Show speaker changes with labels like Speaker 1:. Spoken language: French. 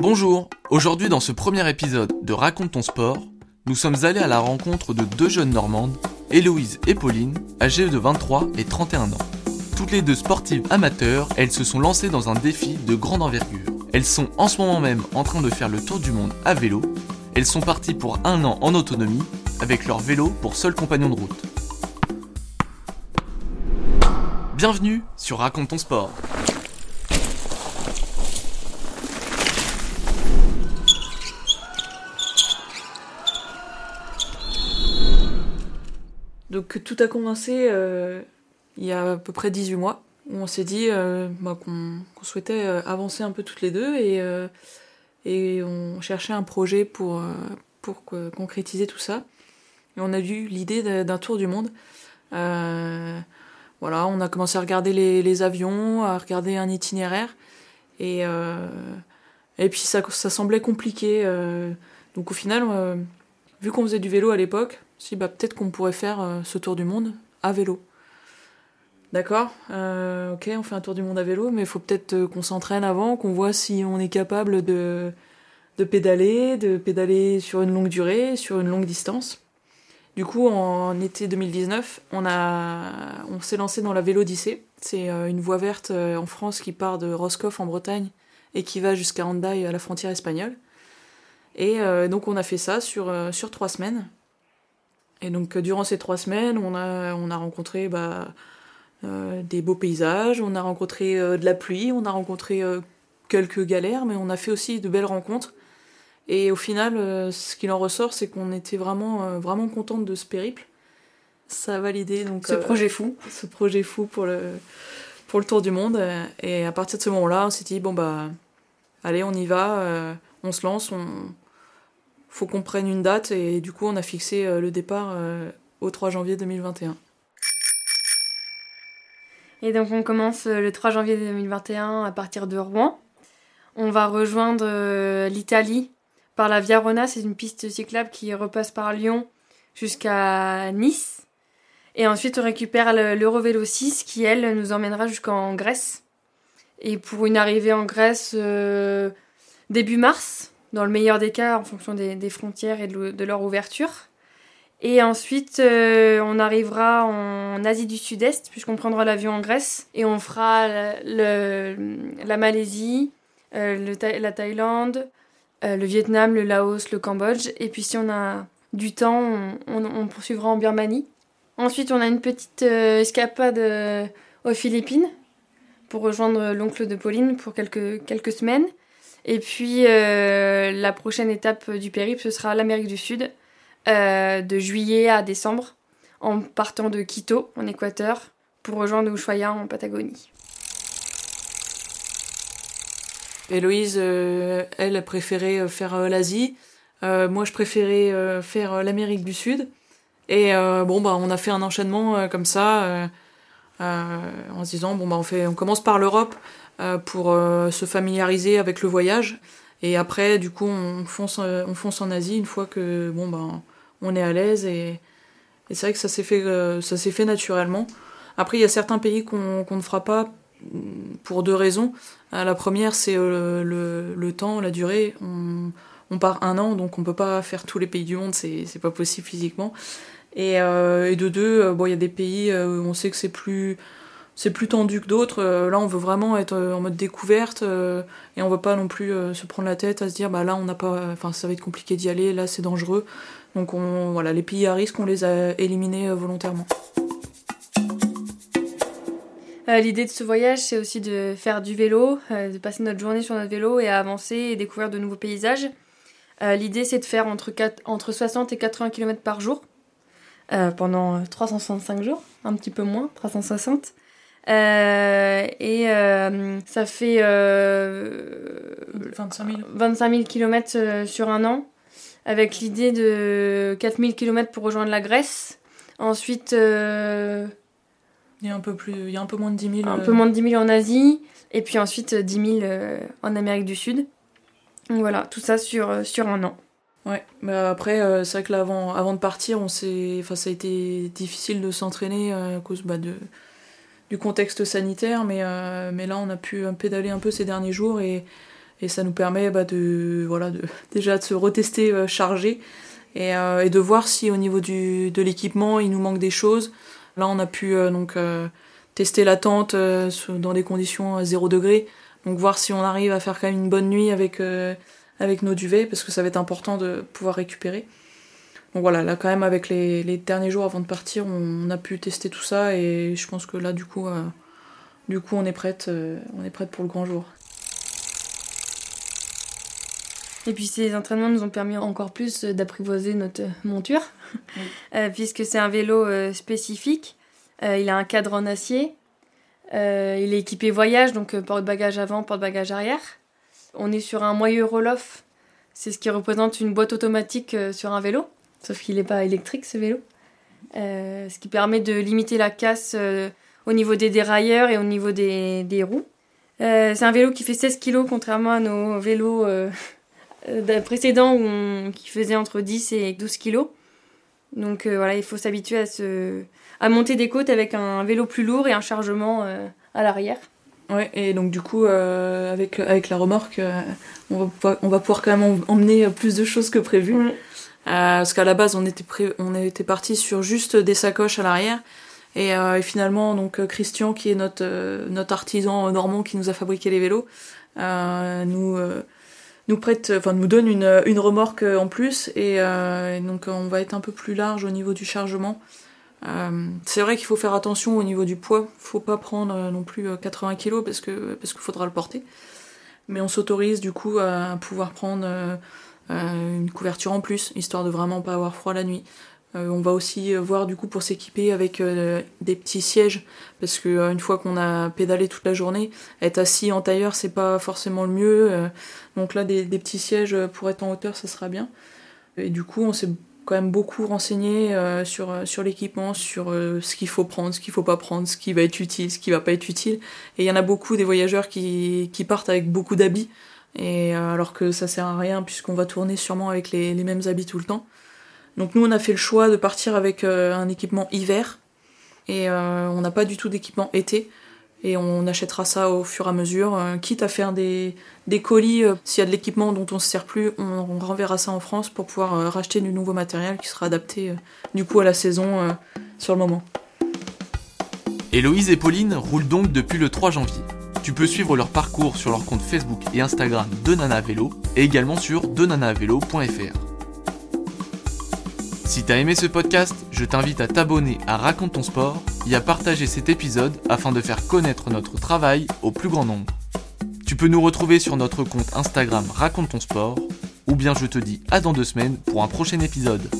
Speaker 1: Bonjour, aujourd'hui dans ce premier épisode de Raconte ton sport, nous sommes allés à la rencontre de deux jeunes Normandes, Héloïse et Pauline, âgées de 23 et 31 ans. Toutes les deux sportives amateurs, elles se sont lancées dans un défi de grande envergure. Elles sont en ce moment même en train de faire le tour du monde à vélo. Elles sont parties pour un an en autonomie, avec leur vélo pour seul compagnon de route. Bienvenue sur Raconte ton sport.
Speaker 2: Donc tout a commencé euh, il y a à peu près 18 mois, où on s'est dit euh, bah, qu'on souhaitait euh, avancer un peu toutes les deux et, on cherchait un projet pour, concrétiser tout ça. Et on a eu l'idée d'un tour du monde. voilà, on a commencé à regarder les, les avions, à regarder un itinéraire. Et, et puis ça, ça semblait compliqué. donc au final, vu qu'on faisait du vélo à l'époque, si bah peut-être qu'on pourrait faire euh, ce tour du monde à vélo. D'accord? Euh, Ok, on fait un tour du monde à vélo, mais il faut peut-être euh, qu'on s'entraîne avant, qu'on voit si on est capable de, de pédaler, de pédaler sur une longue durée, sur une longue distance. Du coup, en été 2019, on, s'est lancé dans la Vélodyssée. C'est une voie verte en France qui part de Roscoff en Bretagne et qui va jusqu'à Hendaye à la frontière espagnole. Et donc on a fait ça sur trois semaines. Et donc euh, durant ces trois semaines, on a, on a rencontré bah, euh, des beaux paysages, on a rencontré euh, de la pluie, on a rencontré quelques galères, mais on a fait aussi de belles rencontres. Et au final, ce qu'il en ressort, c'est qu'on était vraiment, vraiment contente de ce périple. Ça a validé donc
Speaker 3: ce projet fou,
Speaker 2: ce projet fou pour le pour le tour du monde. Et à partir de ce moment-là, on s'est dit bon bah allez, on y va, on se lance, on faut qu'on prenne une date et du coup on a fixé euh, le départ euh, au 3 janvier 2021.
Speaker 3: Et donc on commence euh, le 3 janvier 2021 à partir de Rouen. On va rejoindre l'Italie par la Via Rona, c'est une piste cyclable qui repasse par Lyon jusqu'à Nice. Et ensuite on récupère l'Eurovélo 6 qui elle nous emmènera jusqu'en Grèce. Et pour une arrivée en Grèce début mars, dans le meilleur des cas, en fonction des, frontières et de, leur ouverture. Et ensuite, euh, on arrivera en Asie du Sud-Est, puisqu'on prendra l'avion en Grèce, et on fera la Malaisie, euh, la Thaïlande, euh, le Vietnam, le Laos, le Cambodge. Et puis si on a du temps, on, poursuivra en Birmanie. Ensuite, on a une petite escapade aux Philippines pour rejoindre l'oncle de Pauline pour quelques, quelques semaines. Et puis euh, la prochaine étape du périple, ce sera l'Amérique du Sud, euh, de juillet à décembre, en partant de Quito, en Équateur, pour rejoindre Ushuaia, en Patagonie.
Speaker 2: Héloïse, euh, elle a préféré faire l'Asie. moi, je préférais faire l'Amérique du Sud. Et bon, bah, on a fait un enchaînement comme ça, en se disant, bon, bah, on, fait, on commence par l'Europe. Euh, pour euh, se familiariser avec le voyage. Et après, du coup, on fonce, euh, on fonce en Asie une fois que bon ben on est à l'aise et, c'est vrai que ça s'est fait, ça s'est fait naturellement. Après, il y a certains pays qu'on ne fera pas mm, pour deux raisons. La première, c'est le, le, temps, la durée. On, on, part un an, donc on peut pas faire tous les pays du monde, c'est pas possible physiquement. Et, et de deux, bon, il y a des pays où on sait que c'est plus c'est plus tendu que d'autres. Euh, là, on veut vraiment être euh, en mode découverte euh, et on veut pas non plus se prendre la tête à se dire bah là, on n'a pas, enfin ça va être compliqué d'y aller, là c'est dangereux. Donc on, voilà, les pays à risque, on les a éliminés volontairement.
Speaker 3: L'idée de ce voyage, c'est aussi de faire du vélo, de passer notre journée sur notre vélo et à avancer et découvrir de nouveaux paysages. L'idée, c'est de faire entre 60 et 80 km par jour pendant 365 jours, un petit peu moins, 360. Euh, et euh, ça fait
Speaker 2: 25 000.
Speaker 3: 25 000 km sur un an, avec l'idée de 4 000 km pour rejoindre la Grèce. Ensuite,
Speaker 2: il y a un peu plus, il y a un peu moins de 10 000.
Speaker 3: Un peu moins de 10 000 en Asie, et puis ensuite 10 000 en Amérique du Sud. Donc voilà, tout ça sur, sur un an.
Speaker 2: Ouais, mais après, c'est vrai que là, avant, avant de partir, on enfin, ça a été difficile de s'entraîner à cause bah, de, du contexte sanitaire, mais, euh, mais là on a pu pédaler un peu ces derniers jours et, Et ça nous permet bah, de, voilà, de, déjà de se retester euh, chargé et, euh, et, de voir si au niveau du, de l'équipement il nous manque des choses. Là on a pu euh, donc tester la tente dans des conditions à 0 degré. Donc voir si on arrive à faire quand même une bonne nuit avec, avec nos duvets parce que ça va être important de pouvoir récupérer. Donc voilà, là quand même avec les, les derniers jours avant de partir, on, a pu tester tout ça et je pense que là du coup, du coup on est prête, on est prête pour le grand jour.
Speaker 3: Et puis ces entraînements nous ont permis encore plus d'apprivoiser notre monture, euh, puisque c'est un vélo euh, spécifique. Euh, il a un cadre en acier. il est équipé voyage, donc porte-bagages avant, porte-bagages arrière. On est sur un moyeu roll-off. C'est ce qui représente une boîte automatique sur un vélo, sauf qu'il n'est pas électrique ce vélo. ce qui permet de limiter la casse au niveau des dérailleurs et au niveau des, des roues. c'est un vélo qui fait 16 kg contrairement à nos vélos euh, précédent où qui faisait entre 10 et 12 kilos. Donc euh, voilà, il faut s'habituer à, se, à monter des côtes avec un vélo plus lourd et un chargement euh, à l'arrière.
Speaker 2: Ouais, et donc du coup, avec, avec la remorque, on, va on va pouvoir quand même emmener plus de choses que prévu. Parce qu'à la base, on était, on était parti sur juste des sacoches à l'arrière. Et, et, finalement, donc Christian, qui est notre, notre artisan normand qui nous a fabriqué les vélos, nous nous prête, enfin nous donne une, une remorque en plus et, euh, donc on va être un peu plus large au niveau du chargement. Euh, c'est vrai qu'il faut faire attention au niveau du poids, faut pas prendre non plus 80 kg parce que parce qu'il faudra le porter. Mais on s'autorise du coup à pouvoir prendre euh, une couverture en plus, histoire de vraiment pas avoir froid la nuit. Euh, on va aussi euh, voir du coup pour s'équiper avec euh, des petits sièges parce que une fois qu'on a pédalé toute la journée, être assis en tailleur c'est pas forcément le mieux. donc là des, petits sièges pour être en hauteur ça sera bien. Et du coup on s'est quand même beaucoup renseigné sur, sur l'équipement, sur ce qu'il faut prendre, ce qu'il faut pas prendre, ce qui va être utile, ce qui va pas être utile. Et il y en a beaucoup des voyageurs qui, qui partent avec beaucoup d'habits. Et alors que ça sert à rien puisqu'on va tourner sûrement avec les mêmes habits tout le temps. Donc nous on a fait le choix de partir avec euh, un équipement hiver et euh, on n'a pas du tout d'équipement été et on achètera ça au fur et à mesure, euh, quitte à faire des, des colis, s'il y a de l'équipement dont on ne se sert plus, on, renverra ça en France pour pouvoir racheter du nouveau matériel qui sera adapté du coup à la saison sur le moment.
Speaker 1: Héloïse et Pauline roulent donc depuis le 3 janvier. Tu peux suivre leur parcours sur leur compte Facebook et Instagram de Nana Vélo et également sur denanavélo.fr. Si t'as aimé ce podcast, je t'invite à t'abonner à Raconte ton sport et à partager cet épisode afin de faire connaître notre travail au plus grand nombre. Tu peux nous retrouver sur notre compte Instagram Raconte ton sport, ou bien je te dis à dans deux semaines pour un prochain épisode.